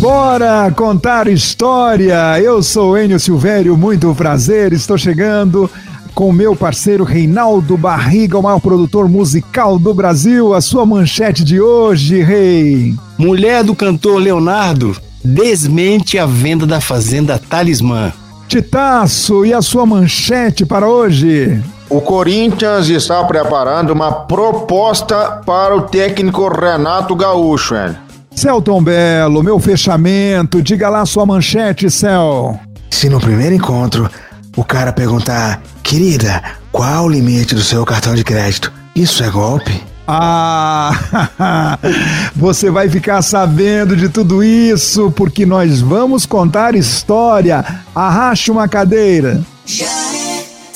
Bora contar história! Eu sou Enio Silvério, muito prazer, estou chegando com meu parceiro Reinaldo Barriga, o maior produtor musical do Brasil. A sua manchete de hoje, Rei. Mulher do cantor Leonardo desmente a venda da fazenda Talismã. Titaço, e a sua manchete para hoje? O Corinthians está preparando uma proposta para o técnico Renato Gaúcho, hein? Celton Belo, meu fechamento, diga lá sua manchete, Cel. Se no primeiro encontro o cara perguntar, querida, qual o limite do seu cartão de crédito? Isso é golpe? Ah, você vai ficar sabendo de tudo isso porque nós vamos contar história. Arraste uma cadeira.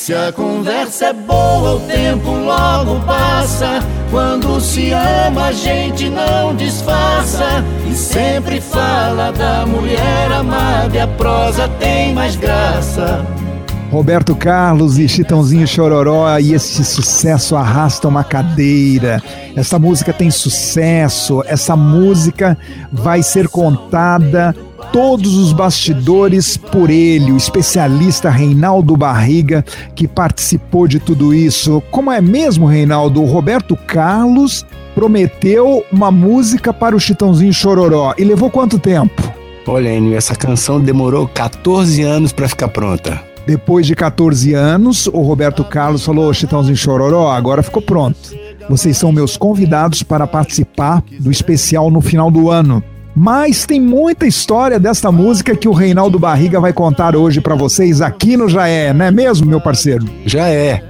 Se a conversa é boa, o tempo logo passa. Quando se ama, a gente não disfarça. E sempre fala da mulher amada, e a prosa tem mais graça. Roberto Carlos e Chitãozinho Chororó e esse sucesso arrasta uma cadeira. Essa música tem sucesso, essa música vai ser contada todos os bastidores por ele, o especialista Reinaldo Barriga, que participou de tudo isso. Como é mesmo, Reinaldo? O Roberto Carlos prometeu uma música para o Chitãozinho Chororó e levou quanto tempo? Olha, Enio, essa canção demorou 14 anos para ficar pronta. Depois de 14 anos, o Roberto Carlos falou: Chitãozinho Chororó, agora ficou pronto. Vocês são meus convidados para participar do especial no final do ano. Mas tem muita história desta música que o Reinaldo Barriga vai contar hoje para vocês aqui no Já É, não é mesmo, meu parceiro? Já é.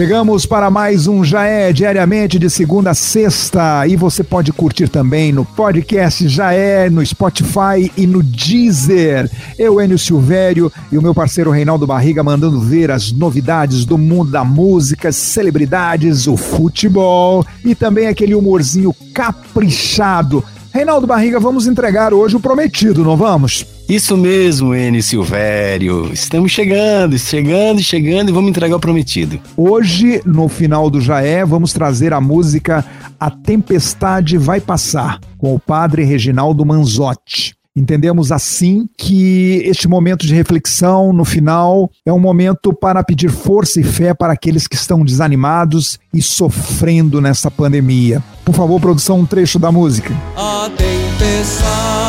Chegamos para mais um Já É, diariamente de segunda a sexta. E você pode curtir também no podcast Já É, no Spotify e no Deezer. Eu, Enio Silvério e o meu parceiro Reinaldo Barriga mandando ver as novidades do mundo da música, celebridades, o futebol e também aquele humorzinho caprichado. Reinaldo Barriga, vamos entregar hoje o prometido, não vamos? Isso mesmo, N. Silvério. Estamos chegando, chegando, chegando e vamos entregar o prometido. Hoje, no final do Jaé, vamos trazer a música A Tempestade Vai Passar, com o padre Reginaldo Manzotti. Entendemos assim que este momento de reflexão no final é um momento para pedir força e fé para aqueles que estão desanimados e sofrendo nessa pandemia. Por favor, produção, um trecho da música. A tempestade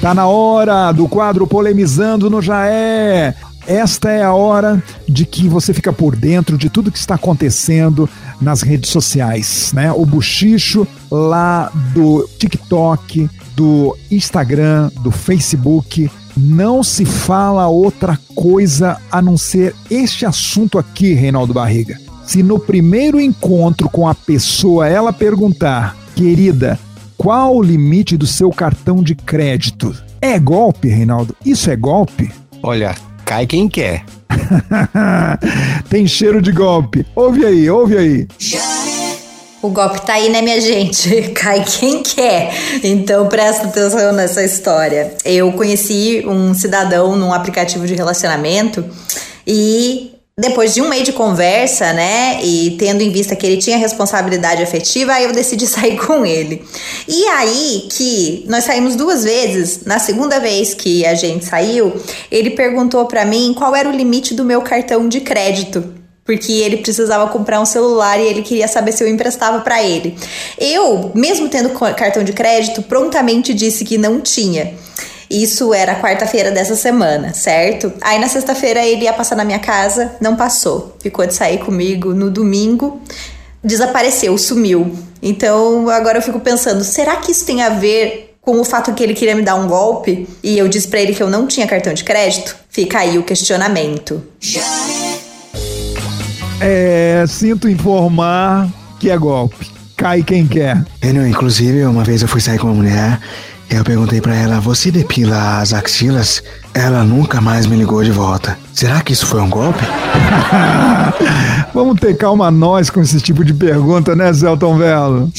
Tá na hora do quadro Polemizando no Jaé. Esta é a hora de que você fica por dentro de tudo que está acontecendo nas redes sociais, né? O buchicho lá do TikTok, do Instagram, do Facebook, não se fala outra coisa a não ser este assunto aqui, Reinaldo Barriga. Se no primeiro encontro com a pessoa ela perguntar, querida, qual o limite do seu cartão de crédito? É golpe, Reinaldo? Isso é golpe? Olha, cai quem quer. Tem cheiro de golpe. Ouve aí, ouve aí. O golpe tá aí, né, minha gente? Cai quem quer. Então presta atenção nessa história. Eu conheci um cidadão num aplicativo de relacionamento e depois de um mês de conversa, né, e tendo em vista que ele tinha responsabilidade afetiva, aí eu decidi sair com ele. E aí que nós saímos duas vezes, na segunda vez que a gente saiu, ele perguntou para mim qual era o limite do meu cartão de crédito porque ele precisava comprar um celular e ele queria saber se eu emprestava para ele. Eu, mesmo tendo cartão de crédito, prontamente disse que não tinha. Isso era quarta-feira dessa semana, certo? Aí na sexta-feira ele ia passar na minha casa, não passou. Ficou de sair comigo no domingo, desapareceu, sumiu. Então agora eu fico pensando, será que isso tem a ver com o fato que ele queria me dar um golpe e eu disse para ele que eu não tinha cartão de crédito? Fica aí o questionamento. É, sinto informar que é golpe. Cai quem quer. Eu, inclusive, uma vez eu fui sair com uma mulher Eu perguntei pra ela, você depila as axilas? Ela nunca mais me ligou de volta. Será que isso foi um golpe? Vamos ter calma nós com esse tipo de pergunta, né, Zelton Velo?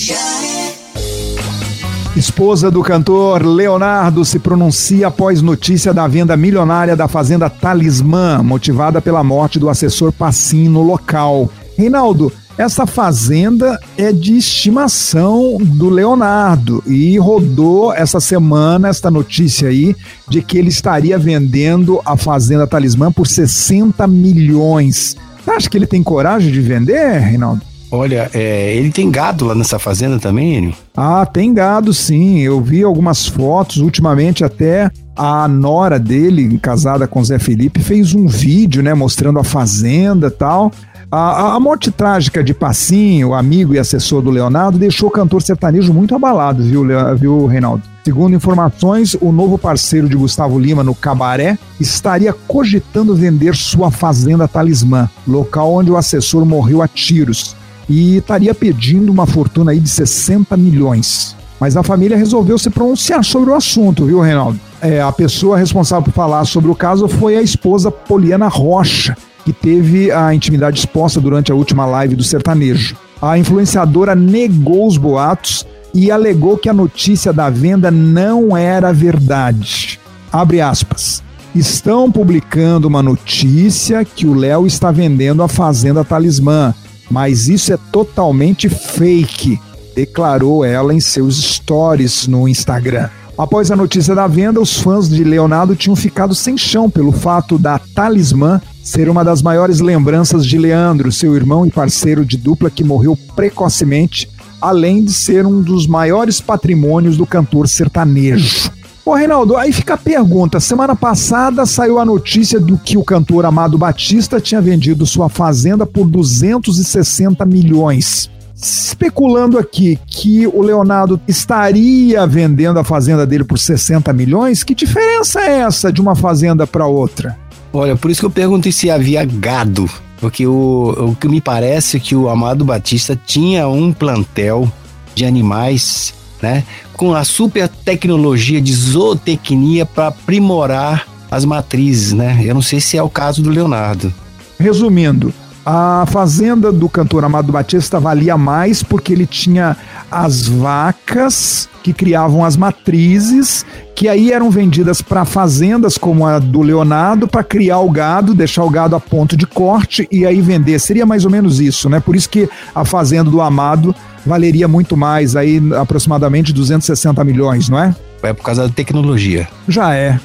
Esposa do cantor Leonardo se pronuncia após notícia da venda milionária da fazenda Talismã, motivada pela morte do assessor Passim no local. Reinaldo, essa fazenda é de estimação do Leonardo e rodou essa semana esta notícia aí de que ele estaria vendendo a fazenda Talismã por 60 milhões. Você acha que ele tem coragem de vender, Reinaldo? Olha, é, ele tem gado lá nessa fazenda também, Enio? Ah, tem gado sim. Eu vi algumas fotos, ultimamente até a nora dele, casada com Zé Felipe, fez um vídeo, né, mostrando a fazenda e tal. A, a, morte trágica de Passinho, amigo e assessor do Leonardo, deixou o cantor sertanejo muito abalado, viu, viu, Reinaldo? Segundo informações, o novo parceiro de Gustavo Lima no Cabaré estaria cogitando vender sua fazenda Talismã, local onde o assessor morreu a tiros e estaria pedindo uma fortuna aí de 60 milhões. Mas a família resolveu se pronunciar sobre o assunto, viu, Reinaldo? É, a pessoa responsável por falar sobre o caso foi a esposa Poliana Rocha, que teve a intimidade exposta durante a última live do sertanejo. A influenciadora negou os boatos e alegou que a notícia da venda não era verdade. Abre aspas. Estão publicando uma notícia que o Léo está vendendo a Fazenda Talismã mas isso é totalmente fake, declarou ela em seus stories no Instagram. Após a notícia da venda, os fãs de Leonardo tinham ficado sem chão pelo fato da Talismã ser uma das maiores lembranças de Leandro, seu irmão e parceiro de dupla que morreu precocemente, além de ser um dos maiores patrimônios do cantor sertanejo. Ô Reinaldo, aí fica a pergunta. Semana passada saiu a notícia do que o cantor Amado Batista tinha vendido sua fazenda por 260 milhões. Especulando aqui que o Leonardo estaria vendendo a fazenda dele por 60 milhões, que diferença é essa de uma fazenda para outra? Olha, por isso que eu perguntei se havia gado, porque o, o que me parece é que o Amado Batista tinha um plantel de animais né? Com a super tecnologia de zootecnia para aprimorar as matrizes, né? Eu não sei se é o caso do Leonardo. Resumindo, a fazenda do cantor Amado Batista valia mais porque ele tinha as vacas que criavam as matrizes, que aí eram vendidas para fazendas como a do Leonardo para criar o gado, deixar o gado a ponto de corte e aí vender. Seria mais ou menos isso, né? Por isso que a fazenda do Amado valeria muito mais, aí aproximadamente 260 milhões, não é? É por causa da tecnologia. Já é.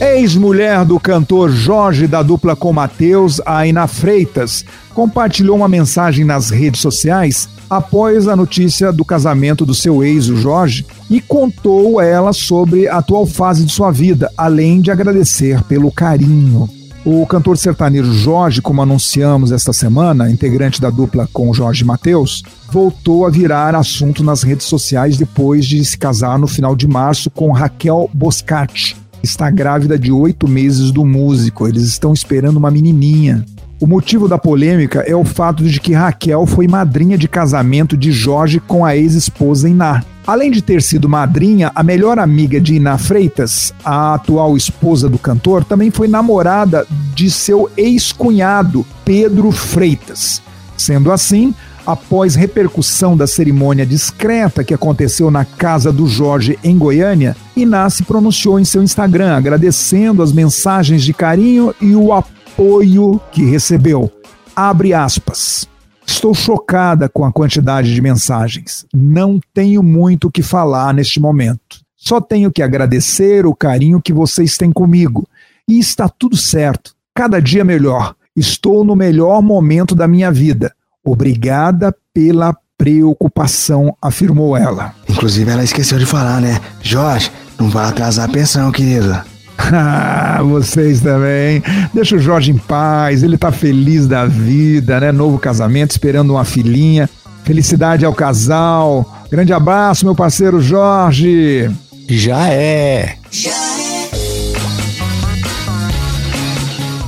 Ex-mulher do cantor Jorge da dupla com Mateus, Aina Freitas, compartilhou uma mensagem nas redes sociais após a notícia do casamento do seu ex, o Jorge, e contou ela sobre a atual fase de sua vida, além de agradecer pelo carinho. O cantor sertanejo Jorge, como anunciamos esta semana, integrante da dupla com Jorge Mateus, voltou a virar assunto nas redes sociais depois de se casar no final de março com Raquel Boscati. Está grávida de oito meses do músico. Eles estão esperando uma menininha. O motivo da polêmica é o fato de que Raquel foi madrinha de casamento de Jorge com a ex-esposa Iná. Além de ter sido madrinha, a melhor amiga de Iná Freitas, a atual esposa do cantor, também foi namorada de seu ex-cunhado, Pedro Freitas. Sendo assim, após repercussão da cerimônia discreta que aconteceu na casa do Jorge em Goiânia, Iná se pronunciou em seu Instagram agradecendo as mensagens de carinho e o apoio que recebeu. Abre aspas. Estou chocada com a quantidade de mensagens. Não tenho muito o que falar neste momento. Só tenho que agradecer o carinho que vocês têm comigo. E está tudo certo. Cada dia melhor. Estou no melhor momento da minha vida. Obrigada pela preocupação, afirmou ela. Inclusive, ela esqueceu de falar, né? Jorge, não vai atrasar a pensão, querida. Ah, vocês também. Deixa o Jorge em paz, ele tá feliz da vida, né? Novo casamento, esperando uma filhinha. Felicidade ao casal. Grande abraço, meu parceiro Jorge. Já é.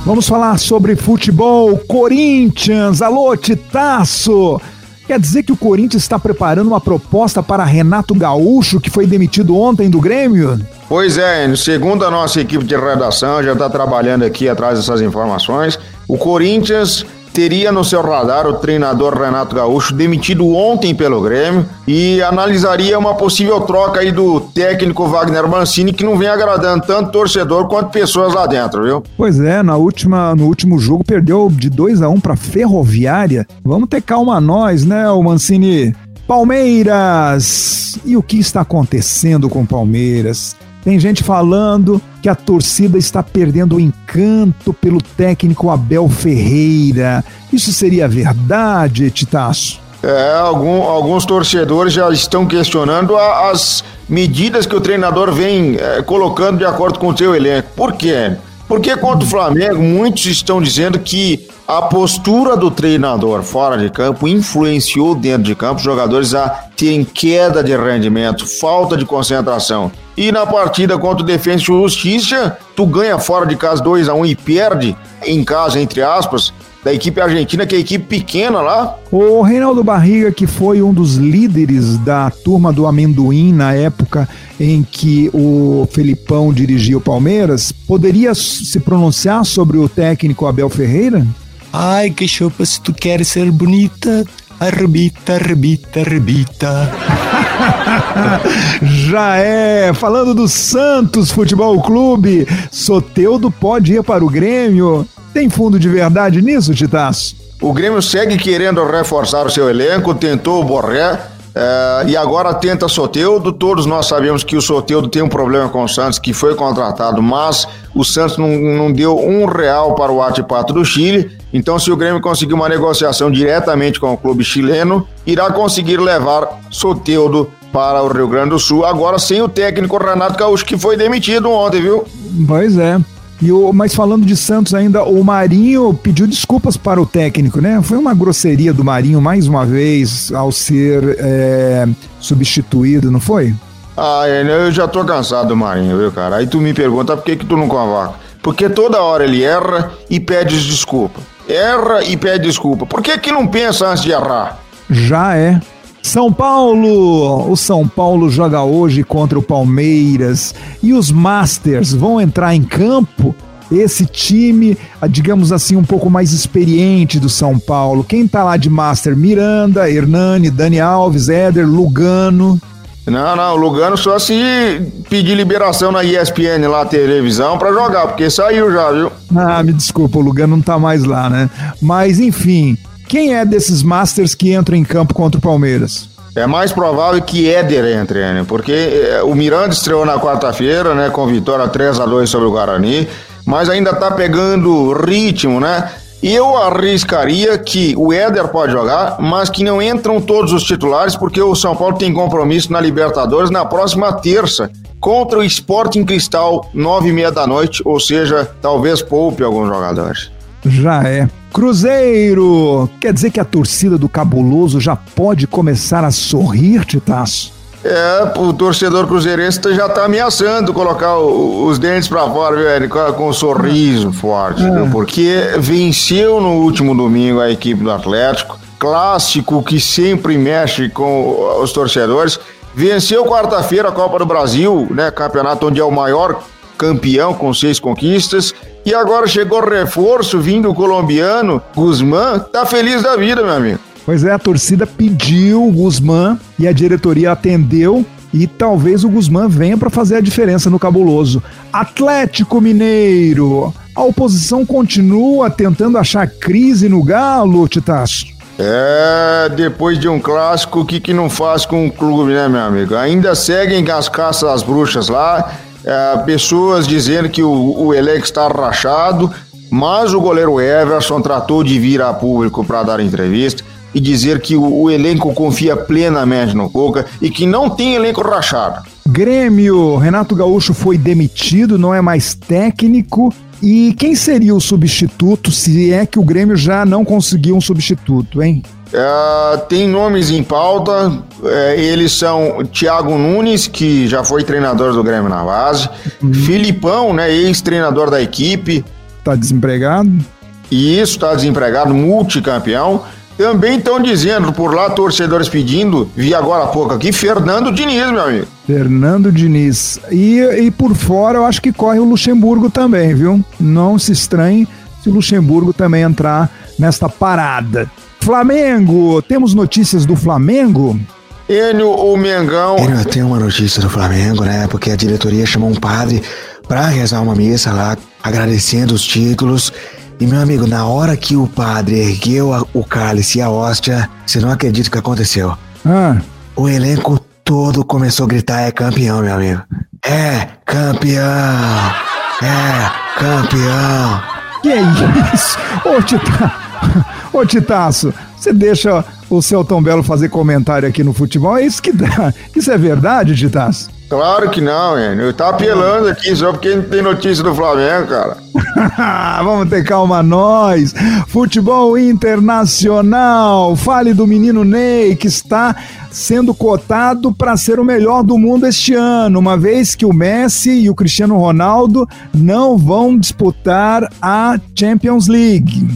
Vamos falar sobre futebol. Corinthians, alô, Titaço. Quer dizer que o Corinthians está preparando uma proposta para Renato Gaúcho, que foi demitido ontem do Grêmio? Pois é, segundo a nossa equipe de redação, já está trabalhando aqui atrás dessas informações. O Corinthians teria no seu radar o treinador Renato Gaúcho, demitido ontem pelo Grêmio, e analisaria uma possível troca aí do técnico Wagner Mancini, que não vem agradando tanto torcedor quanto pessoas lá dentro, viu? Pois é, na última, no último jogo perdeu de 2 a 1 um para Ferroviária. Vamos ter calma nós, né, o Mancini? Palmeiras! E o que está acontecendo com Palmeiras? Tem gente falando que a torcida está perdendo o encanto pelo técnico Abel Ferreira. Isso seria verdade, Titaço? É, algum, alguns torcedores já estão questionando a, as medidas que o treinador vem é, colocando de acordo com o seu elenco. Por quê? Porque contra o Flamengo, muitos estão dizendo que a postura do treinador fora de campo influenciou dentro de campo os jogadores a terem queda de rendimento, falta de concentração. E na partida contra o Defensa e Justiça, tu ganha fora de casa 2 a 1 um e perde em casa, entre aspas, da equipe argentina, que é a equipe pequena lá. O Reinaldo Barriga, que foi um dos líderes da turma do amendoim na época em que o Felipão dirigia o Palmeiras, poderia se pronunciar sobre o técnico Abel Ferreira? Ai, que chupa, se tu queres ser bonita, arrebita, arrebita, arrebita. Já é, falando do Santos Futebol Clube, Soteudo pode ir para o Grêmio. Tem fundo de verdade nisso, Titaço? O Grêmio segue querendo reforçar o seu elenco, tentou o Borré, é, e agora tenta Soteudo. Todos nós sabemos que o Soteudo tem um problema com o Santos, que foi contratado, mas o Santos não, não deu um real para o Atipato do Chile. Então, se o Grêmio conseguir uma negociação diretamente com o clube chileno, irá conseguir levar Soteudo para o Rio Grande do Sul, agora sem o técnico Renato Gaúcho, que foi demitido ontem, viu? Pois é. E o, mas falando de Santos ainda, o Marinho pediu desculpas para o técnico, né? Foi uma grosseria do Marinho mais uma vez ao ser é, substituído, não foi? Ah, eu já tô cansado do Marinho, viu, cara? Aí tu me pergunta por que, que tu não convoca? Porque toda hora ele erra e pede desculpa. Erra e pede desculpa. Por que que não pensa antes de errar? Já é. São Paulo! O São Paulo joga hoje contra o Palmeiras e os Masters vão entrar em campo. Esse time, digamos assim, um pouco mais experiente do São Paulo. Quem tá lá de Master? Miranda, Hernani, Dani Alves, Éder, Lugano. Não, não, o Lugano só se pedir liberação na ESPN lá, televisão, para jogar, porque saiu já, viu? Ah, me desculpa, o Lugano não tá mais lá, né? Mas, enfim, quem é desses Masters que entram em campo contra o Palmeiras? É mais provável que Éder entre, né? Porque eh, o Miranda estreou na quarta-feira, né? Com vitória 3 a 2 sobre o Guarani, mas ainda tá pegando ritmo, né? E eu arriscaria que o Éder pode jogar, mas que não entram todos os titulares, porque o São Paulo tem compromisso na Libertadores na próxima terça contra o Sporting Cristal, nove e meia da noite, ou seja, talvez poupe alguns jogadores. Já é. Cruzeiro! Quer dizer que a torcida do Cabuloso já pode começar a sorrir, Titaço? É, o torcedor cruzeirense já tá ameaçando colocar o, os dentes para fora, velho, com, com um sorriso forte, é. porque venceu no último domingo a equipe do Atlético, clássico que sempre mexe com os torcedores. Venceu quarta-feira a Copa do Brasil, né, campeonato onde é o maior campeão com seis conquistas. E agora chegou reforço vindo o colombiano, Guzmán, tá feliz da vida, meu amigo. Pois é, a torcida pediu o Guzmán e a diretoria atendeu e talvez o Guzmán venha para fazer a diferença no cabuloso. Atlético Mineiro. A oposição continua tentando achar crise no Galo, Titaço. É, depois de um clássico, o que, que não faz com o clube, né, meu amigo? Ainda seguem as caças das bruxas lá é, pessoas dizendo que o, o elenco está rachado, mas o goleiro Everson tratou de vir a público para dar entrevista e dizer que o, o, elenco confia plenamente no Cuca e que não tem elenco rachado. Grêmio, Renato Gaúcho foi demitido, não é mais técnico. E quem seria o substituto se é que o Grêmio já não conseguiu um substituto, hein? É, tem nomes em pauta, é, eles são Thiago Nunes, que já foi treinador do Grêmio na base, uhum. Filipão, né, ex-treinador da equipe. Tá desempregado? Isso, tá desempregado, multicampeão. Também estão dizendo por lá, torcedores pedindo, vi agora há pouco aqui, Fernando Diniz, meu amigo. Fernando Diniz. E, e por fora eu acho que corre o Luxemburgo também, viu? Não se estranhe se o Luxemburgo também entrar nesta parada. Flamengo, temos notícias do Flamengo? Enio, o Mengão. Enio, eu tenho uma notícia do Flamengo, né? Porque a diretoria chamou um padre para rezar uma missa lá, agradecendo os títulos. E meu amigo, na hora que o padre ergueu a, o cálice e a hóstia, você não acredita o que aconteceu. Ah, O elenco todo começou a gritar: é campeão, meu amigo. É campeão! É campeão! que é isso? Ô, Tita... Ô, Titaço, você deixa o seu Tom Belo fazer comentário aqui no futebol? É isso que dá. Isso é verdade, Titaço? Claro que não, Enio. Eu tá apelando aqui só porque não tem notícia do Flamengo, cara. Vamos ter calma nós. Futebol internacional. Fale do menino Ney que está sendo cotado para ser o melhor do mundo este ano, uma vez que o Messi e o Cristiano Ronaldo não vão disputar a Champions League.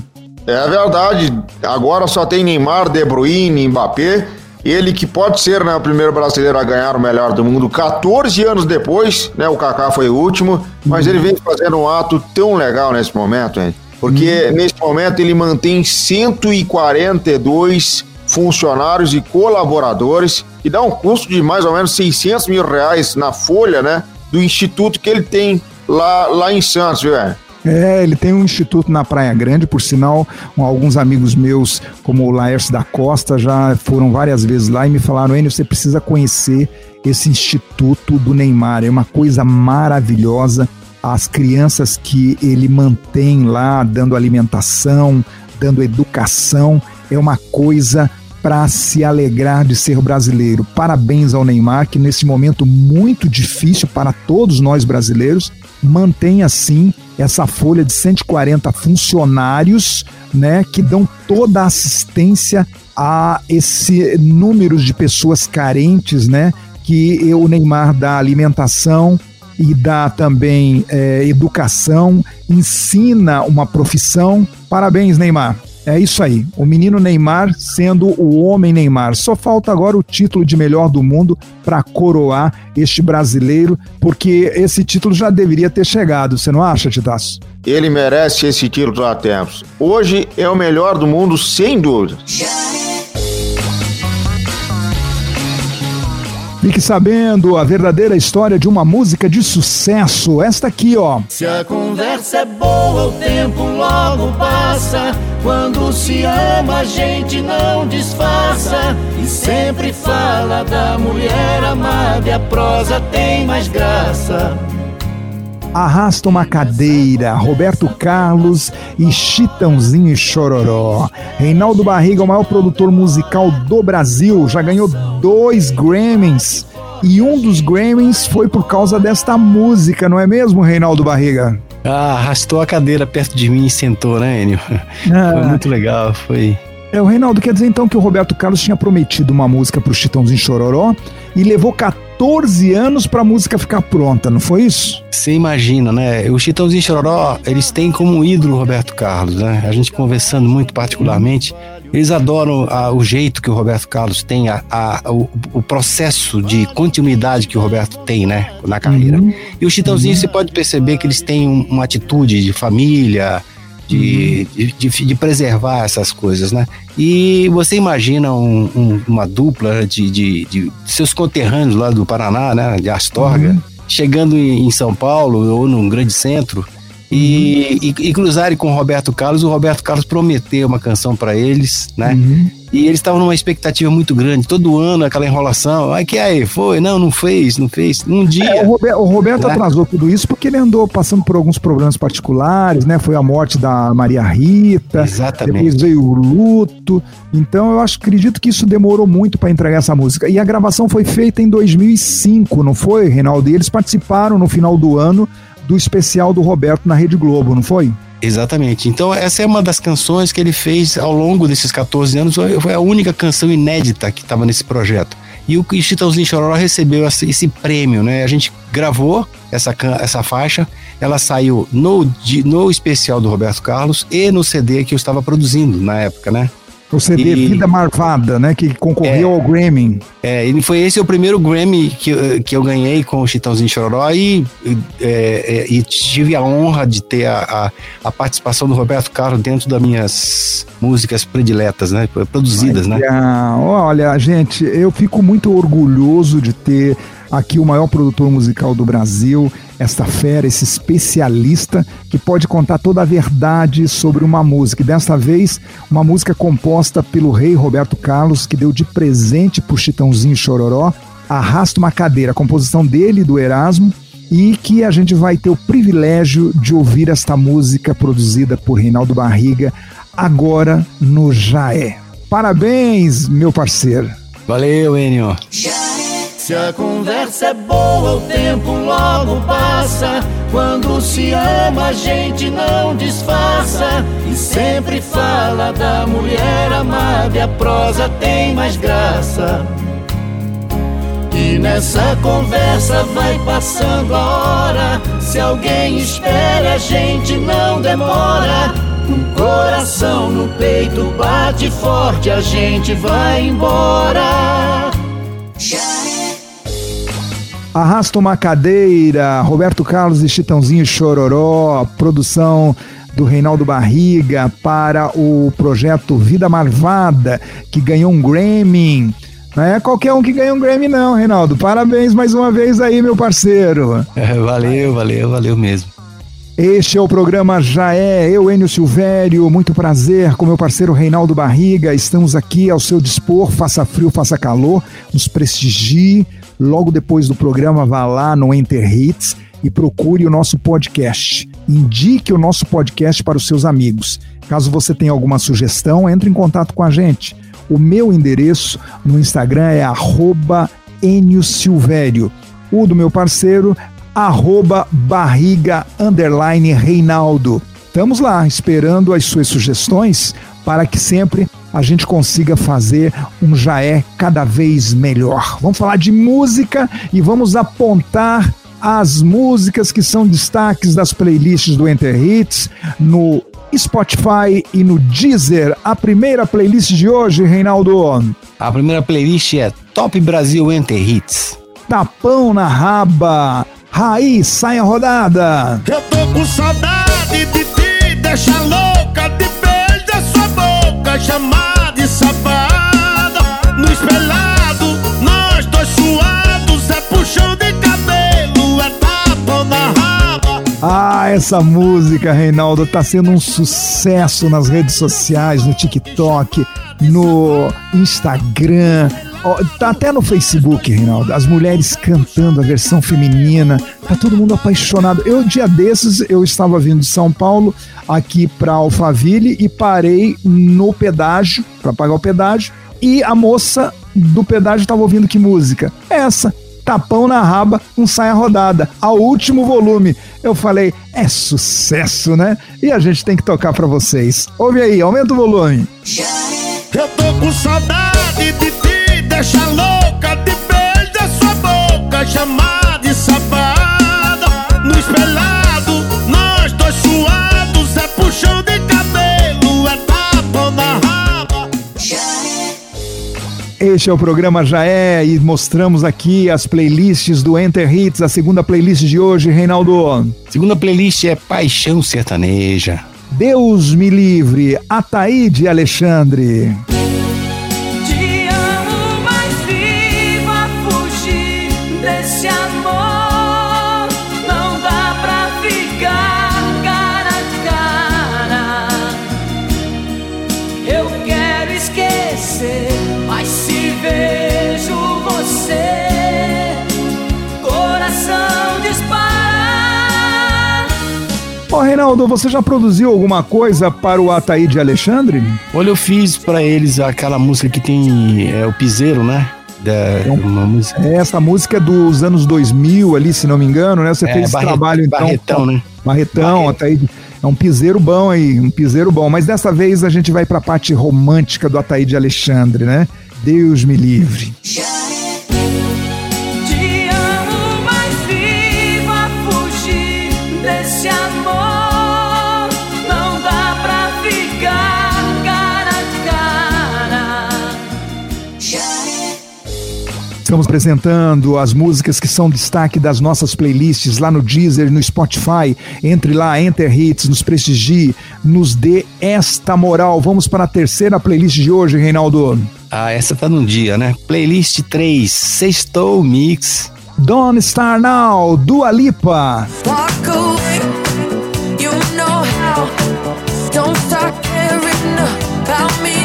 É verdade. Agora só tem Neymar, De Bruyne, Mbappé. Ele que pode ser né, o primeiro brasileiro a ganhar o melhor do mundo 14 anos depois, né? O Kaká foi o último, mas ele vem fazendo um ato tão legal nesse momento, hein? Porque nesse momento ele mantém 142 funcionários e colaboradores e dá um custo de mais ou menos 600 mil reais na folha, né? Do instituto que ele tem lá, lá em Santos, viu? é? É, ele tem um instituto na Praia Grande, por sinal, alguns amigos meus, como o Laércio da Costa, já foram várias vezes lá e me falaram, Enio, você precisa conhecer esse instituto do Neymar, é uma coisa maravilhosa. As crianças que ele mantém lá, dando alimentação, dando educação, é uma coisa para se alegrar de ser brasileiro. Parabéns ao Neymar, que nesse momento muito difícil para todos nós brasileiros, mantém assim essa folha de 140 funcionários, né, que dão toda a assistência a esse número de pessoas carentes, né, que o Neymar dá alimentação e dá também eh, educação, ensina uma profissão. Parabéns, Neymar. É isso aí. O menino Neymar sendo o homem Neymar. Só falta agora o título de melhor do mundo para coroar este brasileiro, porque esse título já deveria ter chegado. Você não acha, Titaço? Ele merece esse título há tempos. Hoje é o melhor do mundo, sem dúvida. Fique sabendo a verdadeira história de uma música de sucesso. Esta aqui, ó. Se a conversa é boa, o tempo logo passa. Quando se ama, a gente não disfarça. E sempre fala da mulher amada. E a prosa tem mais graça. Arrasta uma cadeira, Roberto Carlos e Chitãozinho e Chororó. Reinaldo Barriga, o maior produtor musical do Brasil, já ganhou dois Grammys. E um dos Grammys foi por causa desta música, não é mesmo, Reinaldo Barriga? Ah, arrastou a cadeira perto de mim e sentou, né, Enio? Foi Ah, muito legal, foi. é, o Reinaldo quer dizer então que o Roberto Carlos tinha prometido uma música pro Chitãozinho e Chororó e levou 14 anos pra música ficar pronta, não foi isso? Você imagina, né? O Chitãozinho e Chororó, eles têm como ídolo o Roberto Carlos, né? A gente conversando muito particularmente, eles adoram ah, o jeito que o Roberto Carlos tem, a, a- o, o processo de continuidade que o Roberto tem, né? Na carreira. E o Chitãozinho, você pode perceber que eles têm um- uma atitude de família, de, de, de- de preservar essas coisas, né? E você imagina um- um- uma dupla de, de- seus conterrâneos lá do Paraná, né? De Astorga, chegando em, São Paulo ou num grande centro e, e, e cruzarem com o Roberto Carlos. O Roberto Carlos prometeu uma canção para eles, né? E eles estavam numa expectativa muito grande. Todo ano aquela enrolação. Ai, que aí? Foi? Não, não fez, não fez. Um dia. É, o, Rober- o Roberto Né? atrasou tudo isso porque ele andou passando por alguns problemas particulares, né? Foi a morte da Maria Rita, Exatamente. depois veio o luto. Então eu acho, acredito que isso demorou muito para entregar essa música. E a gravação foi feita em 2005, não foi, Reinaldo? E eles participaram no final do ano do especial do Roberto na Rede Globo, não foi? Exatamente. Então, essa é uma das canções que ele fez ao longo desses 14 anos. Foi a única canção inédita que estava nesse projeto. E o Chitãozinho Chororó recebeu esse, prêmio, né? A gente gravou essa, essa faixa, ela saiu no, no especial do Roberto Carlos e no CD que eu estava produzindo na época, né? O CD E- Vida Marvada, né? Que concorreu É. ao Grammy. É, ele foi esse o primeiro Grammy que, eu- que eu ganhei com o Chitãozinho Chororó e, é, é, e tive a honra de ter a, a, a participação do Roberto Carlos dentro das minhas músicas prediletas, né? Produzidas, né? Olha, gente, eu fico muito orgulhoso de ter aqui o maior produtor musical do Brasil, esta fera, esse especialista que pode contar toda a verdade sobre uma música. E desta vez, uma música composta pelo rei Roberto Carlos, que deu de presente pro Chitãozinho Chororó, Arrasta uma Cadeira, a composição dele e do Erasmo, e que a gente vai ter o privilégio de ouvir esta música produzida por Reinaldo Barriga agora no Jaé. Parabéns, meu parceiro. Valeu, Enio. Se a conversa é boa, o tempo logo passa. Quando se ama, a gente não disfarça. E sempre fala da mulher amada, e a prosa tem mais graça. E nessa conversa vai passando a hora. Se alguém espera, a gente não demora. Um coração no peito bate forte, a gente vai embora. Arrasta uma cadeira, Roberto Carlos e Chitãozinho Chororó, produção do Reinaldo Barriga para o projeto Vida Marvada, que ganhou um Grammy. Não é qualquer um que ganha um Grammy, não, Reinaldo. Parabéns mais uma vez aí, meu parceiro. É, valeu, valeu, valeu mesmo. Este é o programa Já É, eu, Enio Silvério, muito prazer com meu parceiro Reinaldo Barriga, estamos aqui ao seu dispor, faça frio, faça calor, nos prestigie, logo depois do programa vá lá no Enter Hits e procure o nosso podcast, indique o nosso podcast para os seus amigos, caso você tenha alguma sugestão, entre em contato com a gente, o meu endereço no Instagram é arroba Enio Silvério, o do meu parceiro arroba barriga underline Reinaldo. Estamos lá esperando as suas sugestões para que sempre a gente consiga fazer um já é cada vez melhor. Vamos falar de música e vamos apontar as músicas que são destaques das playlists do Enter Hits no Spotify e no Deezer. A primeira playlist de hoje, Reinaldo, A primeira playlist é Top Brasil Enter Hits. Tapão na Raba. Raiz, saia rodada. Eu tô com saudade de te deixar louca De beijar sua boca, chamar de safada. No espelhado, nós dois suados É puxão de cabelo, é tapão na raba. Ah, essa música, Reinaldo, tá sendo um sucesso nas redes sociais, no TikTok, no Instagram, tá até no Facebook, Reinaldo. As mulheres cantando a versão feminina, tá todo mundo apaixonado. Eu, dia desses, eu estava vindo de São Paulo aqui para Alphaville e parei no pedágio para pagar o pedágio e a moça do pedágio estava ouvindo que música? Essa tapão na raba, um saia rodada, ao último volume. Eu falei, é sucesso, né? E a gente tem que tocar pra vocês. Ouve aí, aumenta o volume. Eu tô com saudade de te deixar louca De beijar sua boca, chamar de safada No espelhado, nós dois suados É puxão de cabelo, é tapão na raba Este é o programa Já É e mostramos aqui as playlists do Enter Hits, a segunda playlist de hoje, Reinaldo. Segunda playlist é Paixão Sertaneja. Deus me livre, Ataíde Alexandre. Reinaldo, você já produziu alguma coisa para o Ataíde Alexandre? Olha, eu fiz pra eles aquela música que tem é, o piseiro, né? Da, uma música. Essa música é dos anos 2000 ali, se não me engano, né? Você É, fez esse Barret- trabalho então. Barretão, né? Barretão, Barreto. Ataíde. É um piseiro bom aí, um piseiro bom. Mas dessa vez a gente vai pra parte romântica do Ataíde Alexandre, né? Deus me livre. Te Estamos apresentando as músicas que são destaque das nossas playlists lá no Deezer, no Spotify. Entre lá, Enter Hits, nos prestigie, nos dê esta moral. Vamos para a terceira playlist de hoje, Reinaldo. Ah, essa tá num dia, né? Playlist 3, Sextou Mix. Don't Star Now, Dua Lipa. Walk away, you know how. Don't start caring about me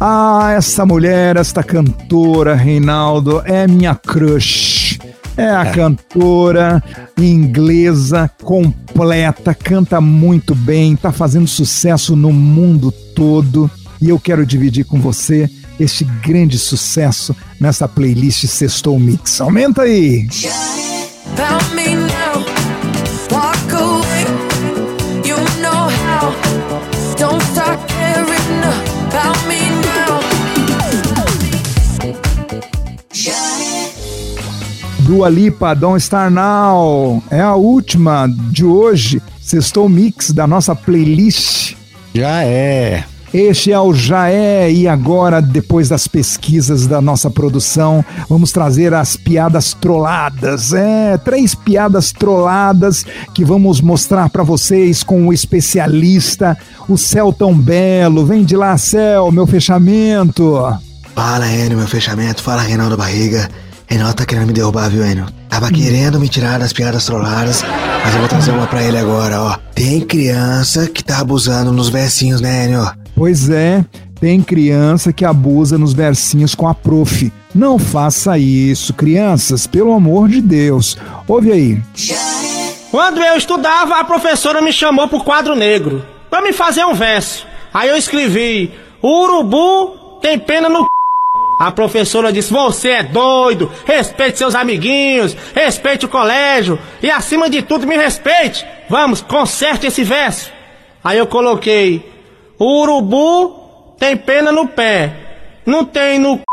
Ah, essa mulher, esta cantora, Reinaldo, é minha crush. É a cantora inglesa completa, canta muito bem, tá fazendo sucesso no mundo todo. E eu quero dividir com você este grande sucesso nessa playlist Sextou Mix. Aumenta aí! About me Dua Lipa, Don't Star Now. É a última de hoje. Sextou Mix da nossa playlist. Já é. Este é o Já É, e agora, depois das pesquisas da nossa produção, vamos trazer as piadas trolladas. É, três piadas trolladas que vamos mostrar para vocês com o especialista, o Céu Tão Belo. Vem de lá, Céu, meu fechamento. Fala, Enio, meu fechamento. Fala, Reinaldo Barriga. Reinaldo tá querendo me derrubar, viu, Enio? Tava querendo me tirar das piadas trolladas, mas eu vou trazer uma pra ele agora, ó. Tem criança que tá abusando nos versinhos, né, Enio? Pois é, tem criança que abusa nos versinhos com a prof. Não faça isso, crianças, pelo amor de Deus. Ouve aí. Quando eu estudava, a professora me chamou pro quadro negro pra me fazer um verso. Aí eu escrevi: "O urubu tem pena no c... A professora disse: Você é doido, respeite seus amiguinhos, respeite o colégio e, acima de tudo, me respeite. Vamos, conserte esse verso. Aí eu coloquei: O urubu tem pena no pé, não tem no c...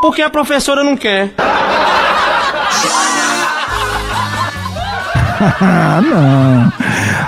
porque a professora não quer. Ah, não.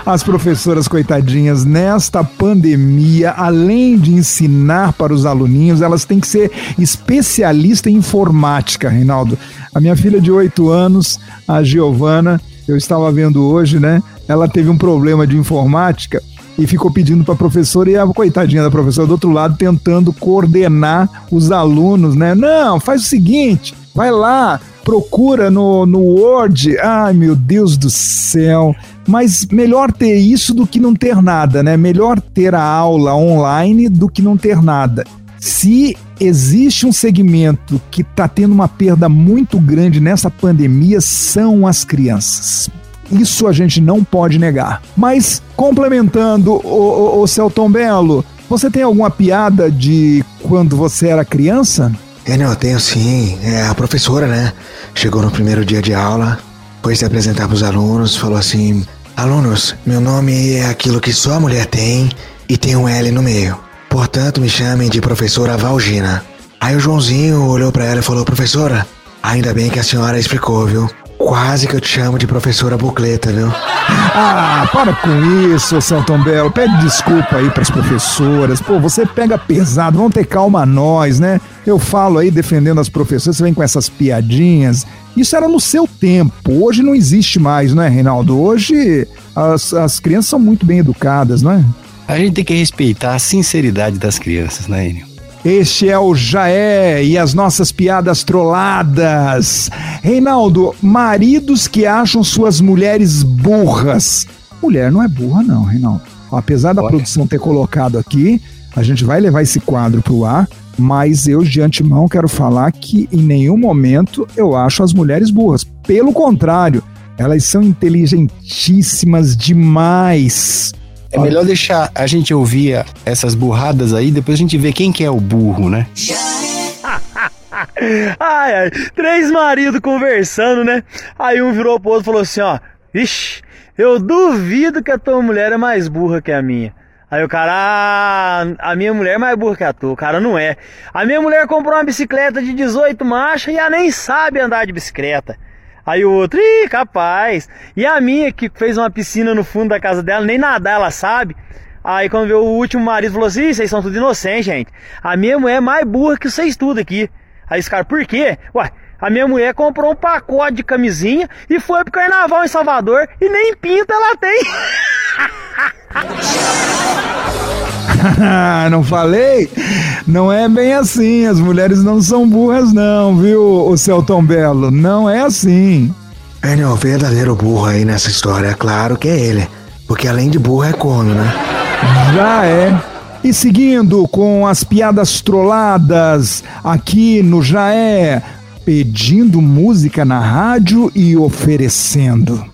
As professoras coitadinhas, nesta pandemia, além de ensinar para os aluninhos, elas têm que ser especialista em informática, Reinaldo. A minha filha de 8 anos, a Giovana, eu estava vendo hoje, né? Ela teve um problema de informática e ficou pedindo para a professora e a coitadinha da professora do outro lado tentando coordenar os alunos, né? Não, faz o seguinte, vai lá, procura no, no Word. Ai, meu Deus do céu. Mas melhor ter isso do que não ter nada, né? Melhor ter a aula online do que não ter nada. Se existe um segmento que está tendo uma perda muito grande nessa pandemia, são as crianças. Isso a gente não pode negar. Mas, complementando, o, o, o Celton Belo, você tem alguma piada de quando você era criança? É, não, eu tenho sim. É a professora, né? Chegou no primeiro dia de aula, foi se apresentar pros alunos, falou assim: Alunos, meu nome é aquilo que só a mulher tem e tem um L no meio. Portanto, me chamem de professora Valgina. Aí o Joãozinho olhou pra ela e falou: Professora, ainda bem que a senhora explicou, viu? Quase que eu te chamo de professora Bucleta, viu? Ah, para com isso, Celton Belo. Pede desculpa aí pras professoras. Pô, você pega pesado, vamos ter calma nós, né? Eu falo aí defendendo as professoras, você vem com essas piadinhas. Isso era no seu tempo. Hoje não existe mais, não é, Reinaldo? Hoje as, as crianças são muito bem educadas, não é? A gente tem que respeitar a sinceridade das crianças, né, Enio? Este é o Jaé e as nossas piadas trolladas. Reinaldo, maridos que acham suas mulheres burras. Mulher não é burra, não, Reinaldo. Apesar da Olha. produção ter colocado aqui, a gente vai levar esse quadro pro ar, mas eu de antemão quero falar que em nenhum momento eu acho as mulheres burras. Pelo contrário, elas são inteligentíssimas demais. É melhor deixar a gente ouvir essas burradas aí, depois a gente vê quem que é o burro, né? Ai, ai, três maridos conversando, né? Aí um virou pro outro e falou assim, ó, Ixi, eu duvido que a tua mulher é mais burra que a minha. Aí o cara, ah, a minha mulher é mais burra que a tua. O cara não é. A minha mulher comprou uma bicicleta de 18 marchas e ela nem sabe andar de bicicleta. Aí o outro, ih, capaz. E a minha que fez uma piscina no fundo da casa dela, nem nadar ela sabe. Aí quando veio o último marido falou assim, vocês são tudo inocentes, gente. A minha mulher é mais burra que vocês tudo aqui. Aí esse cara, por quê? Ué, a minha mulher comprou um pacote de camisinha e foi pro carnaval em Salvador e nem pinta ela tem. não falei? Não é bem assim. As mulheres não são burras, não, viu, o Celton Belo? Não é assim. É, o verdadeiro burro aí nessa história, é claro que é ele. Porque além de burro é corno, né? Já é. E seguindo com as piadas trolladas aqui no Já é, pedindo música na rádio e oferecendo.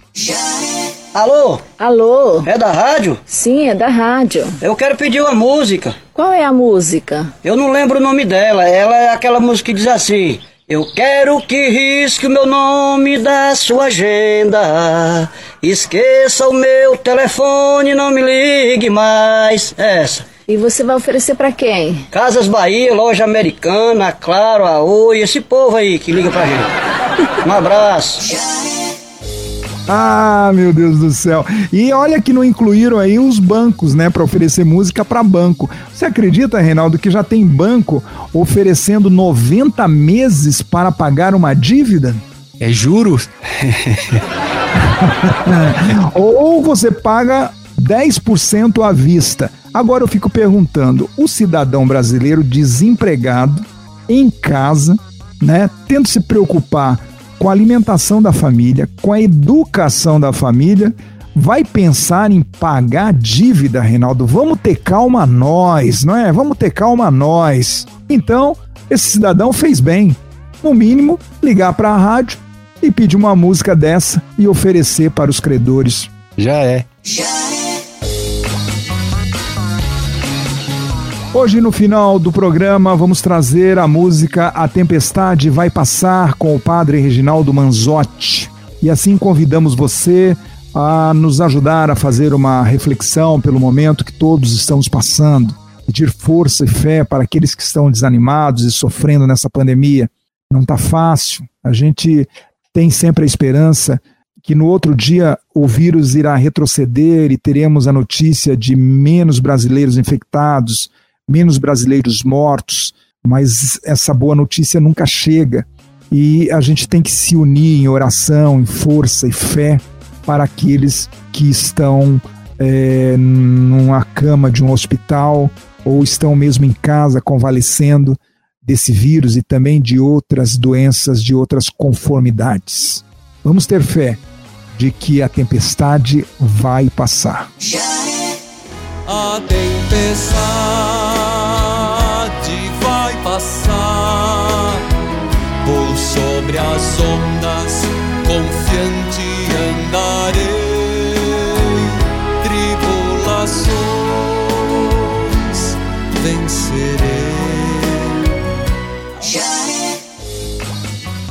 Alô? Alô? É da rádio? Sim, é da rádio. Eu quero pedir uma música. Qual é a música? Eu não lembro o nome dela. Ela é aquela música que diz assim: Eu quero que risque o meu nome da sua agenda. Esqueça o meu telefone, não me ligue mais. Essa. E você vai oferecer para quem? Casas Bahia, Loja Americana, Claro, a Oi, esse povo aí que liga pra gente. Um abraço. Ah, meu Deus do céu. E olha que não incluíram aí os bancos, né, para oferecer música para banco. Você acredita, Reinaldo, que já tem banco oferecendo 90 meses para pagar uma dívida? É juros? Ou você paga 10% à vista. Agora eu fico perguntando, o cidadão brasileiro desempregado em casa, né, tendo se preocupar com a alimentação da família, com a educação da família, vai pensar em pagar dívida, Reinaldo? Vamos ter calma nós, não é? Vamos ter calma nós. Então, esse cidadão fez bem. No mínimo, ligar para a rádio e pedir uma música dessa e oferecer para os credores. Já é. Hoje, no final do programa, vamos trazer a música A Tempestade Vai Passar com o padre Reginaldo Manzotti. E assim convidamos você a nos ajudar a fazer uma reflexão pelo momento que todos estamos passando, pedir força e fé para aqueles que estão desanimados e sofrendo nessa pandemia. Não está fácil. A gente tem sempre a esperança que no outro dia o vírus irá retroceder e teremos a notícia de menos brasileiros infectados, menos brasileiros mortos, mas essa boa notícia nunca chega. E a gente tem que se unir em oração, em força e fé para aqueles que estão é, numa cama de um hospital ou estão mesmo em casa convalescendo desse vírus e também de outras doenças, de outras conformidades. Vamos ter fé de que a tempestade vai passar. A tempestade sobre as ondas, confiante andarei. Tribulações vencerei.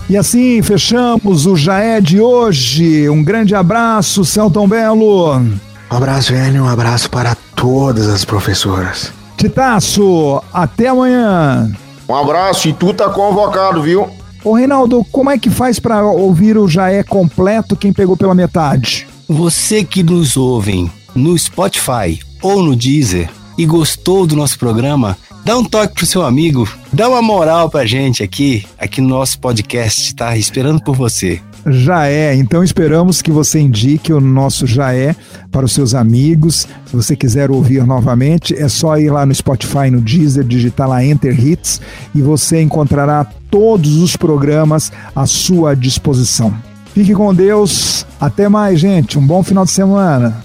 E assim fechamos o Jaé de hoje. Um grande abraço, Celton Belo. Um abraço, Enio, um abraço para todas as professoras. Titaço, até amanhã. Um abraço e tu tá convocado, viu? Ô Reinaldo, como é que faz para ouvir o Jaé completo quem pegou pela metade? Você que nos ouve no Spotify ou no Deezer e gostou do nosso programa, dá um toque pro seu amigo, dá uma moral pra gente aqui, aqui no nosso podcast, tá esperando por você. Já é, então esperamos que você indique o nosso Já é para os seus amigos. Se você quiser ouvir novamente, é só ir lá no Spotify, no Deezer, digitar lá Enter Hits e você encontrará todos os programas à sua disposição. Fique com Deus, até mais, gente. Um bom final de semana.